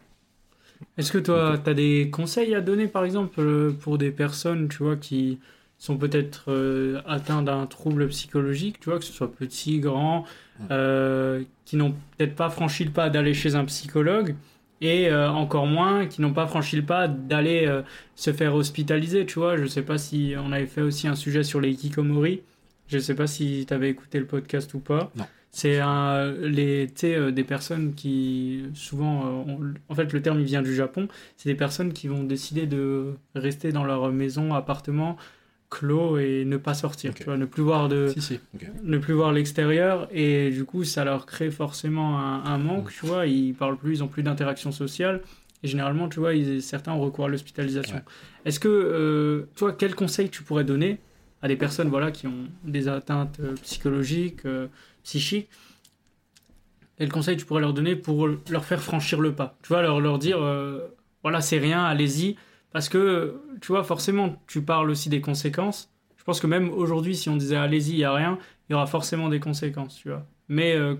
A: Est-ce que toi, tu as des conseils à donner, par exemple, euh, pour des personnes, tu vois, qui sont peut-être euh, atteints d'un trouble psychologique, tu vois, que ce soit petit, grand, euh, qui n'ont peut-être pas franchi le pas d'aller chez un psychologue, et euh, encore moins qui n'ont pas franchi le pas d'aller euh, se faire hospitaliser, tu vois. Je sais pas si on avait fait aussi un sujet sur les hikikomori, Je sais pas si tu avais écouté le podcast ou pas.
C: Non.
A: C'est un, les, euh, des personnes qui, souvent, euh, en fait, le terme il vient du Japon. C'est des personnes qui vont décider de rester dans leur maison, appartement, clos et ne pas sortir. Tu vois, ne plus voir de,
C: Si, si. ok.
A: ne plus voir l'extérieur et du coup ça leur crée forcément un, un manque tu vois ils parlent plus ils ont plus d'interaction sociale et généralement tu vois ils, certains ont recours à l'hospitalisation
C: Ouais.
A: est-ce que euh, toi quel conseil tu pourrais donner à des personnes voilà qui ont des atteintes euh, psychologiques euh, psychiques? Quel conseil tu pourrais leur donner pour leur faire franchir le pas? Tu vois leur leur dire euh, voilà c'est rien allez-y parce que tu vois forcément tu parles aussi des conséquences je pense que même aujourd'hui, si on disait allez-y, il n'y a rien, il y aura forcément des conséquences, tu vois. Mais euh,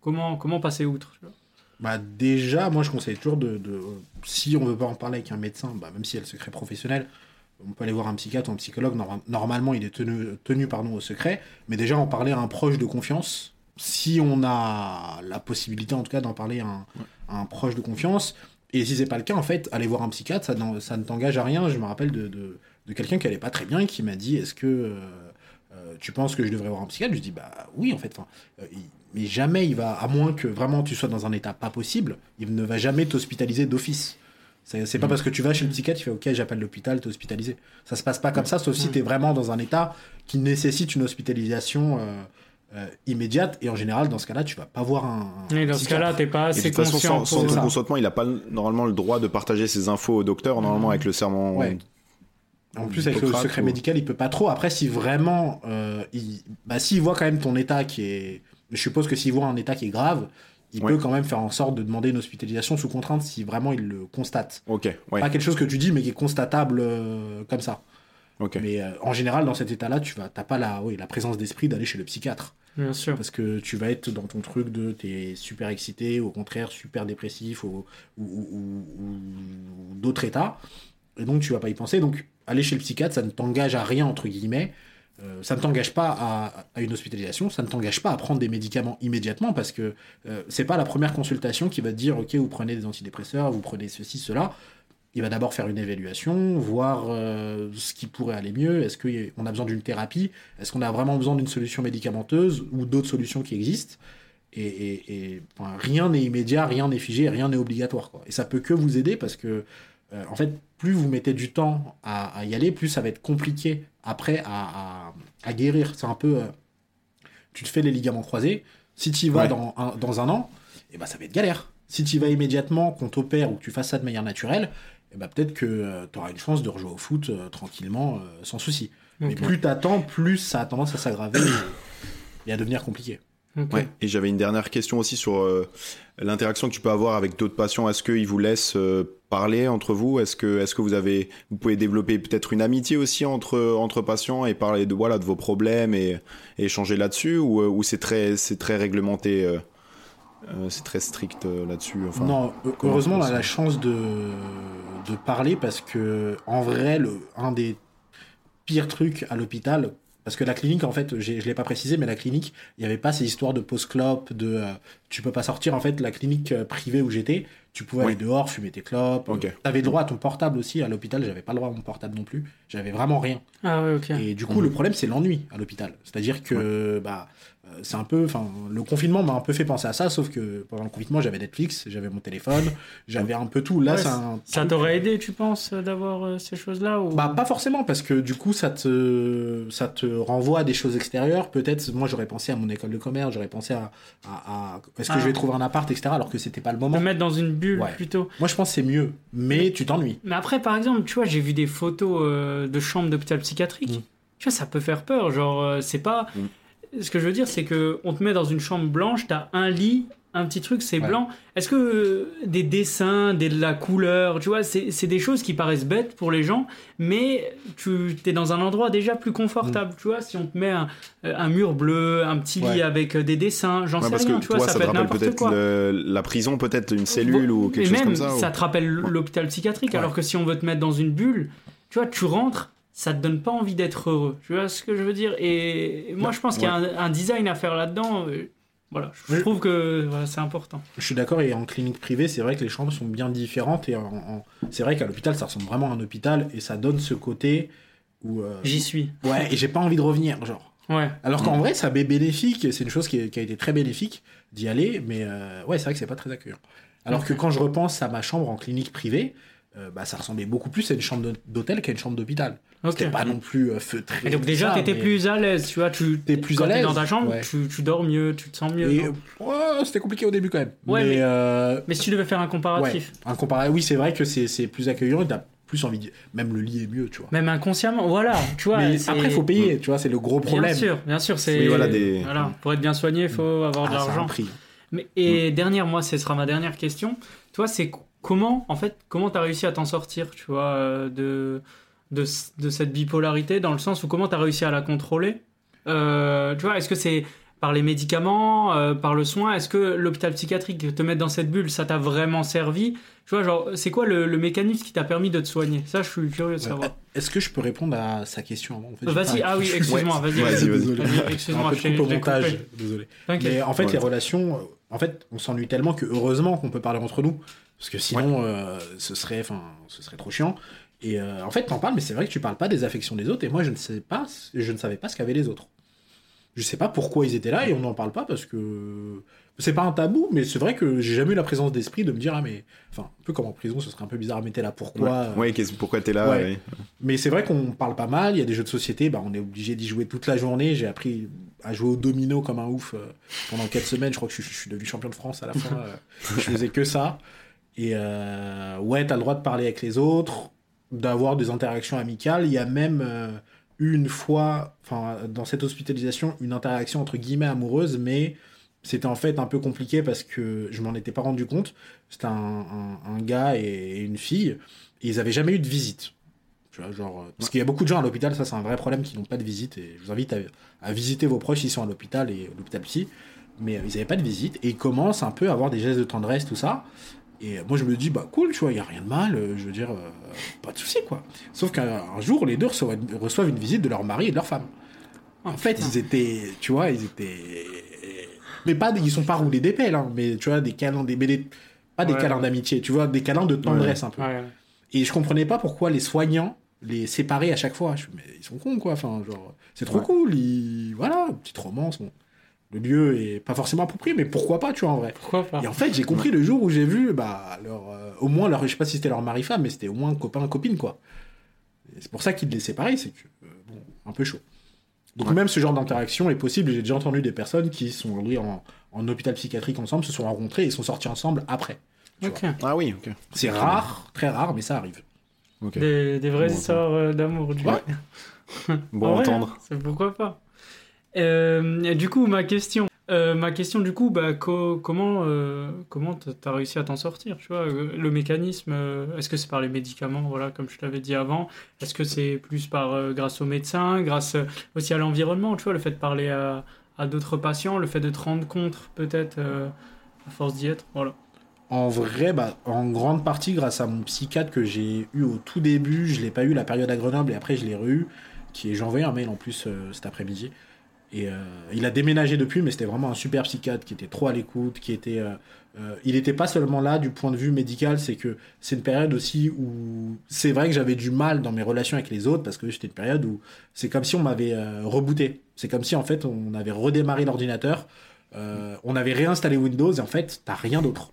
A: comment, comment passer outre tu vois?
C: Bah déjà, moi je conseille toujours de, de- si on veut pas en parler avec un médecin, bah, même si elle est secret professionnel, on peut aller voir un psychiatre ou un psychologue. Norma- Normalement, il est tenu, tenu pardon, au secret, mais déjà en parler à un proche de confiance. Si on a la possibilité, en tout cas, d'en parler à un, à un proche de confiance. Et si c'est pas le cas, en fait, aller voir un psychiatre, ça, ne t'engage à rien. Je me rappelle de, de, de quelqu'un qui allait pas très bien et qui m'a dit Est-ce que euh, euh, tu penses que je devrais voir un psychiatre? Je dis Bah oui, en fait. enfin, euh, il- mais jamais il va, à moins que vraiment tu sois dans un état pas possible, il ne va jamais t'hospitaliser d'office. C'est c'est pas parce que tu vas chez le psychiatre, tu fais ok, j'appelle l'hôpital, t'es hospitalisé. Ça se passe pas comme ça, sauf si t'es vraiment dans un état qui nécessite une hospitalisation euh, euh, immédiate. Et en général, dans ce cas-là, tu vas pas voir un. un
A: Et dans ce cas-là, t'es pas
B: Et de
A: assez
B: toute façon,
A: conscient
B: sans, sans ton
C: ça.
B: consentement, il n'a pas normalement le droit de partager ses infos au docteur, normalement avec le serment.
C: Ouais. En plus, avec le secret
B: ou-
C: médical, il peut pas trop. Après, si vraiment, euh, il... bah, s'il voit quand même ton état qui est, je suppose que s'il voit un état qui est grave, il
B: Ouais.
C: peut quand même faire en sorte de demander une hospitalisation sous contrainte si vraiment il le constate.
B: Ok, ouais,
C: Pas quelque chose que tu dis, mais qui est constatable euh, comme ça. Mais euh, en général, dans cet état-là, tu vas, t'as pas la, oui, la présence d'esprit d'aller chez le psychiatre.
A: Bien sûr.
C: Parce que tu vas être dans ton truc de t'es super excité, au contraire super dépressif, ou, ou, ou- ou- ou d'autres états. Et donc tu vas pas y penser. Donc aller chez le psychiatre, ça ne t'engage à rien, entre guillemets. Euh, ça ne t'engage pas à, à une hospitalisation, ça ne t'engage pas à prendre des médicaments immédiatement parce que euh, c'est pas la première consultation qui va te dire ok vous prenez des antidépresseurs, vous prenez ceci, cela. Il va d'abord faire une évaluation, voir euh, ce qui pourrait aller mieux. Est-ce qu'on a besoin d'une thérapie? Est-ce qu'on a vraiment besoin d'une solution médicamenteuse ou d'autres solutions qui existent? Et, et- et, enfin, rien n'est immédiat, rien n'est figé, rien n'est obligatoire. Quoi. Et ça peut que vous aider parce que, euh, en fait, plus vous mettez du temps à, à y aller, plus ça va être compliqué après à, à- à guérir. C'est un peu. euh, tu te fais les ligaments croisés. Si tu y vas
B: Ouais.
C: dans, un, dans un an, et ben, ça va être galère. Si tu y vas immédiatement, qu'on t'opère ou que tu fasses ça de manière naturelle, et ben, peut-être que tu auras une chance de rejouer au foot euh, tranquillement, euh, sans souci. Mais plus t'attends, plus ça a tendance à s'aggraver et, et à devenir compliqué.
A: Ok.
B: Ouais. Et j'avais une dernière question aussi sur euh, l'interaction que tu peux avoir avec d'autres patients. Est-ce qu'ils vous laissent euh, parler entre vous? Est-ce que, est-ce que vous avez, vous pouvez développer peut-être une amitié aussi entre entre patients et parler de voilà de vos problèmes et, et échanger là-dessus? Ou, euh, ou c'est très c'est très réglementé, euh, euh, c'est très strict euh, là-dessus. Enfin,
C: non, heureusement, on a la chance de, de parler parce que, en vrai, le, un des pires trucs à l'hôpital, parce que la clinique, en fait, je l'ai pas précisé, mais la clinique, il n'y avait pas ces histoires de pause clope, de euh, tu peux pas sortir. En fait, la clinique euh, privée où j'étais, tu pouvais
B: Oui.
C: aller dehors, fumer tes clopes.
B: Ok.
C: Tu avais le droit à ton portable aussi. À l'hôpital, j'avais pas le droit à mon portable non plus. J'avais vraiment rien.
A: Ah ouais.
C: Et du coup, le problème, c'est l'ennui à l'hôpital. C'est-à-dire que bah, c'est un peu. Enfin, le confinement m'a un peu fait penser à ça, sauf que pendant le confinement, j'avais Netflix, j'avais mon téléphone, j'avais un peu tout. Là,
A: Ouais,
C: c'est un.
A: Ça t'aurait aidé, tu penses, d'avoir euh, ces choses-là ou...
C: Bah, pas forcément, parce que du coup, ça te, ça te renvoie à des choses extérieures. Peut-être, moi, j'aurais pensé à mon école de commerce, j'aurais pensé à. à, à- est-ce que
A: Ah.
C: je vais trouver un appart, etc., alors que c'était pas le
A: Te
C: moment.
A: mettre dans une bulle
C: Ouais.
A: plutôt.
C: Moi, je pense que c'est mieux, mais tu t'ennuies.
A: Mais après, par exemple, tu vois, j'ai vu des photos euh, de chambres d'hôpital psychiatrique.
C: Mm.
A: Tu vois, ça peut faire peur. Genre, euh, c'est pas. Ce que je veux dire, c'est que on te met dans une chambre blanche, t'as un lit, un petit truc, c'est
C: Ouais.
A: blanc. Est-ce que euh, des dessins, des, de la couleur, tu vois, c'est des choses qui paraissent bêtes pour les gens, mais tu es dans un endroit déjà plus confortable. Tu vois, si on te met un, euh, un mur bleu, un petit lit avec euh, des dessins, j'en
B: Ouais,
A: sais
B: parce
A: rien,
B: que
A: tu vois,
B: toi,
A: ça,
B: ça,
A: peut
B: te
A: être
B: peut-être la prison, peut-être une cellule ou quelque chose
A: même,
B: comme ça. ou-
A: ça te rappelle l'hôpital psychiatrique, alors que si on veut te mettre dans une bulle, tu vois, tu rentres, ça te donne pas envie d'être heureux. Tu vois ce que je veux dire? Et moi, je pense qu'il y a un, un design à faire là-dedans. euh, Voilà, je trouve que voilà, c'est important.
C: Je suis d'accord, et en clinique privée, c'est vrai que les chambres sont bien différentes. Et en- c'est vrai qu'à l'hôpital, ça ressemble vraiment à un hôpital, et ça donne ce côté où. euh,
A: J'y suis.
C: Ouais, et j'ai pas envie de revenir, genre.
A: Ouais.
C: Alors qu'en
A: Mm.
C: vrai, ça m'est bénéfique, c'est une chose qui, est- qui a été très bénéfique d'y aller, mais euh, ouais, c'est vrai que c'est pas très accueillant. Alors que quand je repense à ma chambre en clinique privée, euh, bah, ça ressemblait beaucoup plus à une chambre d'hôtel qu'à une chambre d'hôpital.
A: Ok.
C: C'était pas non plus euh, feutré.
A: Et donc déjà, t'étais
C: mais-
A: plus à l'aise, tu vois, tu
C: T'es plus
A: quand
C: à l'aise,
A: dans ta chambre,
C: ouais.
A: tu, tu dors mieux, tu te sens mieux.
C: Et,
A: non
C: ouais, c'était compliqué au début quand même.
A: Ouais,
C: mais,
A: mais-
C: euh,
A: Mais si tu devais faire un
C: ouais,
A: comparatif,
C: un comparé, oui, c'est vrai que c'est c'est plus accueillant et t'as plus envie de... Même le lit est mieux, tu vois.
A: même inconsciemment, voilà, tu vois.
C: mais
A: c'est-
C: après, faut payer, tu vois, c'est le gros problème.
A: Bien sûr, bien sûr, c'est.
B: Oui, voilà, des-
A: voilà, pour être bien soigné, il faut avoir
C: Ah,
A: de
C: c'est un
A: l'argent.
C: prix.
A: Mais,
C: Mm.
A: et dernière, moi, ce sera ma dernière question. Toi, c'est co- comment, en fait, comment t'as réussi à t'en sortir, tu vois, euh, de, de, cette bipolarité, dans le sens où comment t'as réussi à la contrôler? Euh, Tu vois, est-ce que c'est par les médicaments, euh, par le soin? Est-ce que l'hôpital psychiatrique, te mettre dans cette bulle, ça t'a vraiment servi? Tu vois, genre, c'est quoi le, le mécanisme qui t'a permis de te soigner? Ça, je suis curieux de savoir.
C: Est-ce que je peux répondre à sa question avant En fait, j'ai
A: Vas-y, ah oui, excuse-moi, vas-y.
B: Vas-y, vas-y.
C: Désolé.
A: Vas-y, excuse-moi,
C: un peu
A: je
C: au montage, désolé.
A: T'inquiète.
C: Mais en fait,
B: Ouais.
C: les relations, euh, en fait, on s'ennuie tellement que heureusement qu'on peut parler entre nous, parce que sinon, euh, ce serait, ce serait trop chiant. Et euh, en fait, t'en parles, mais c'est vrai que tu parles pas des affections des autres. Et moi, je ne sais pas, je ne savais pas ce qu'avaient les autres. Je sais pas pourquoi ils étaient là et on n'en parle pas parce que c'est pas un tabou, mais c'est vrai que j'ai jamais eu la présence d'esprit de me dire ah mais, enfin, un peu comme en prison, ce serait un peu bizarre, mais t'es là pourquoi euh,
B: Ouais, qu'est-ce- pourquoi t'es là
C: Ouais.
B: ouais.
C: mais c'est vrai qu'on parle pas mal, il y a des jeux de société, bah, on est obligé d'y jouer toute la journée. J'ai appris à jouer au domino comme un ouf euh, pendant 4 semaines. Je crois que je, suis- je suis devenu champion de France à la fin. euh, je faisais que ça. Et euh, ouais, t'as le droit de parler avec les autres, d'avoir des interactions amicales. Il y a même euh, eu une fois, enfin, dans cette hospitalisation, une interaction entre guillemets amoureuse, mais c'était en fait un peu compliqué parce que je m'en étais pas rendu compte. C'était un, un- un gars et une fille, et ils avaient jamais eu de visite. Tu vois, genre, euh, parce qu'il y a beaucoup de gens à l'hôpital, ça c'est un vrai problème, qui n'ont pas de visite. Et je vous invite à, à visiter vos proches s'ils sont à l'hôpital et l'hôpital psy. Mais euh, ils n'avaient pas de visite et ils commencent un peu à avoir des gestes de tendresse, tout ça. Et euh, moi je me dis, bah cool, tu vois, il n'y a rien de mal, euh, je veux dire, euh, pas de souci quoi. Sauf qu'un un jour, les deux reçoivent, reçoivent une visite de leur mari et de leur femme. En fait,
A: putain.
C: ils étaient, tu vois, ils étaient. Mais pas, ils sont pas roulés des pelles, hein, mais tu vois, des câlins, des, des- pas des
A: Ouais,
C: câlins d'amitié, tu vois, des câlins de tendresse un peu.
A: Ouais.
C: Et je comprenais pas pourquoi les soignants les séparaient à chaque fois. Je me mais ils sont cons, quoi. Enfin, genre, c'est trop cool. Ils... Voilà, petite romance. bon. Le lieu est pas forcément approprié, mais pourquoi pas, tu vois, en vrai.
A: Pourquoi pas?
C: Et en fait, j'ai compris le jour où j'ai vu, bah, leur, euh, au moins, leur, je sais pas si c'était leur mari-femme, mais c'était au moins copain-copine, quoi. C'est pour ça qu'ils les séparaient, c'est que, euh, bon, un peu chaud. Donc
B: Ouais.
C: même ce genre d'interaction est possible. J'ai déjà entendu des personnes qui sont allées en, en hôpital psychiatrique ensemble, se sont rencontrées et sont sorties ensemble après.
B: Ah oui, ok.
C: C'est rare, très rare, mais ça arrive.
B: ok.
A: Des, des vraies
B: Bon,
A: histoires euh, d'amour. Du
C: Ouais.
B: Bon entendre.
A: c'est pourquoi pas. Euh, du coup, ma question, euh, ma question du coup, bah, co- comment, euh, comment t'as réussi à t'en sortir, tu vois, euh, le mécanisme, est-ce que c'est par les médicaments, voilà, comme je t'avais dit avant, est-ce que c'est plus par grâce aux médecins, grâce aussi à l'environnement, tu vois, le fait de parler à, d'autres patients, le fait de te rendre compte peut-être à force d'y être, voilà.
C: En vrai, bah, en grande partie grâce à mon psychiatre que j'ai eu au tout début, je l'ai pas eu la période à Grenoble et après je l'ai re qui j'ai envoyé un mail en plus cet après-midi. Et euh, il a déménagé depuis, mais c'était vraiment un super psychiatre qui était trop à l'écoute, qui était, euh, euh, il n'était pas seulement là du point de vue médical, c'est que c'est une période aussi où c'est vrai que j'avais du mal dans mes relations avec les autres parce que c'était une période où c'est comme si on m'avait rebooté, c'est comme si en fait on avait redémarré l'ordinateur, on avait réinstallé Windows et en fait t'as rien d'autre.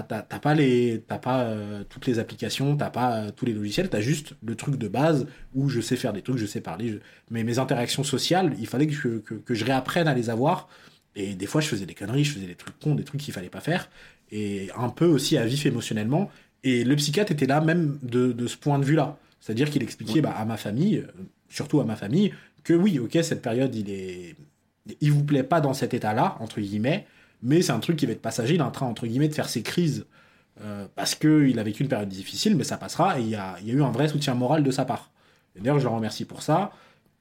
C: T'as pas, les, t'as pas euh, toutes les applications, t'as pas euh, tous les logiciels, t'as juste le truc de base où je sais faire des trucs, je sais parler. je- Mais mes interactions sociales, il fallait que je, que, que je réapprenne à les avoir. Et des fois, je faisais des conneries, je faisais des trucs cons, des trucs qu'il fallait pas faire. Et un peu aussi à vif émotionnellement. Et le psychiatre était là même de, de ce point de vue-là. C'est-à-dire qu'il expliquait bah, à ma famille, euh, surtout à ma famille, que oui, ok, cette période, il est. Il vous plaît pas dans cet état-là, entre guillemets, mais c'est un truc qui va être passager. Il est en train, entre guillemets, de faire ses crises euh, parce qu'il a vécu une période difficile, mais ça passera. Et il y a, eu un vrai soutien moral de sa part. D'ailleurs, je le remercie pour ça.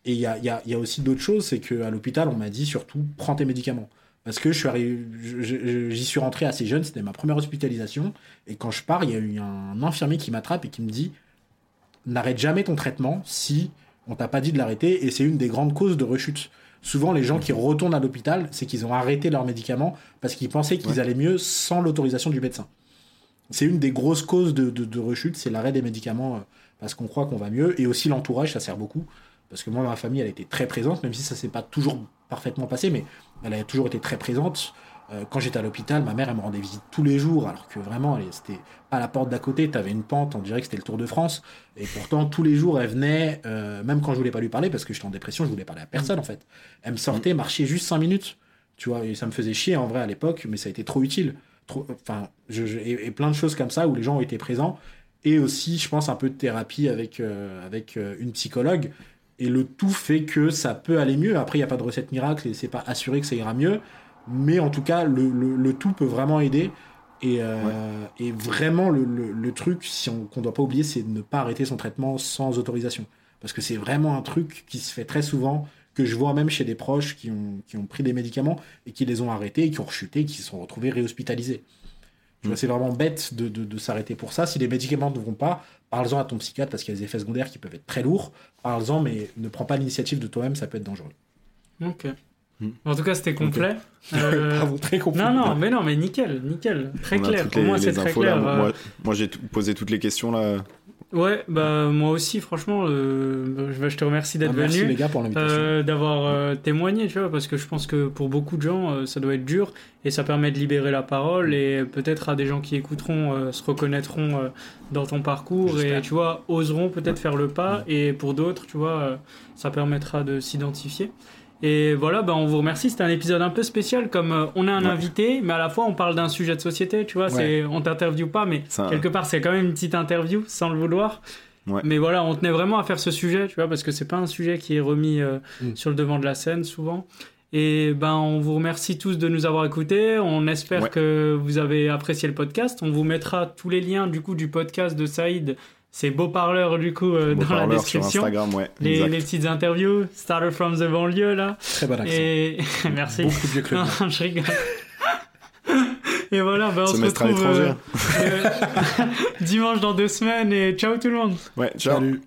C: Et il y a, aussi d'autres choses, c'est qu'à l'hôpital, on m'a dit surtout, prends tes médicaments. Parce que je suis arrivé, j'y suis rentré assez jeune, c'était ma première hospitalisation. Et quand je pars, il y a eu un infirmier qui m'attrape et qui me dit n'arrête jamais ton traitement si on t'a pas dit de l'arrêter. Et c'est une des grandes causes de rechute. Souvent, les gens qui retournent à l'hôpital, c'est qu'ils ont arrêté leurs médicaments parce qu'ils pensaient qu'ils
B: Ouais.
C: allaient mieux sans l'autorisation du médecin. C'est une des grosses causes de, de- de rechute, c'est l'arrêt des médicaments euh, parce qu'on croit qu'on va mieux. Et aussi l'entourage, ça sert beaucoup. parce que moi, ma famille, elle était très présente, même si ça s'est pas toujours parfaitement passé, mais elle a toujours été très présente. Euh, quand j'étais à l'hôpital, ma mère, elle me rendait visite tous les jours, alors que vraiment, c'était à la porte d'à côté, tu avais une pente, on dirait que c'était le Tour de France. Et pourtant, tous les jours, elle venait, euh, même quand je voulais pas lui parler, parce que j'étais en dépression, je voulais parler à personne, en fait. Elle me sortait, marchait juste 5 minutes, tu vois, et ça me faisait chier, en vrai, à l'époque, mais ça a été trop utile. Enfin, et, plein de choses comme ça où les gens ont été présents. Et aussi, je pense, un peu de thérapie avec, euh, avec une psychologue. Et le tout fait que ça peut aller mieux. Après, il n'y a pas de recette miracle et c'est pas assuré que ça ira mieux mais en tout cas, le, le, tout peut vraiment aider. Et, euh, et vraiment, le, le truc si on, qu'on ne doit pas oublier, c'est de ne pas arrêter son traitement sans autorisation. Parce que c'est vraiment un truc qui se fait très souvent, que je vois même chez des proches qui ont, qui ont pris des médicaments et qui les ont arrêtés, qui ont rechuté, qui se sont retrouvés réhospitalisés. Mm. C'est vraiment bête de, de, de s'arrêter pour ça. Si les médicaments ne vont pas, parle-en à ton psychiatre parce qu'il y a des effets secondaires qui peuvent être très lourds. Parle-en, mais ne prends pas l'initiative de toi-même, ça peut être dangereux.
A: Ok. Hmm. En tout cas, c'était complet. Euh, très complet. Non, non, mais non, mais nickel, nickel. Très clair. Pour moi, c'est très clair.
B: Euh. Moi, j'ai posé toutes les questions là.
A: Ouais, bah moi aussi, franchement, euh, je te remercie d'être ah, venu, euh, d'avoir témoigné, tu vois, parce que je pense que pour beaucoup de gens, ça doit être dur et ça permet de libérer la parole et peut-être à des gens qui écouteront se reconnaîtront dans ton parcours et tu vois oseront peut-être faire le pas et pour d'autres, tu vois, ça permettra de s'identifier. Et voilà, ben on vous remercie. C'était un épisode un peu spécial, comme euh, on a un invité, mais à la fois on parle d'un sujet de société, tu vois. C'est, on t'interviewe pas, mais quelque part c'est quand même une petite interview, sans le vouloir. Mais voilà, on tenait vraiment à faire ce sujet, tu vois, parce que c'est pas un sujet qui est remis euh, mm. sur le devant de la scène souvent. Et ben, on vous remercie tous de nous avoir écoutés. On espère que vous avez apprécié le podcast. On vous mettra tous les liens du coup du podcast de Saïd c'est beau parleur du coup euh, dans la description.
B: Instagram, ouais,
A: les, les, petites interviews, Starter from the banlieue là.
C: Très bon accent.
A: Et merci.
C: Beaucoup mieux que
A: non, je rigole. Et voilà, ben on se retrouve euh, euh, dimanche dans deux semaines et ciao tout le monde.
B: Ouais, ciao. Salut.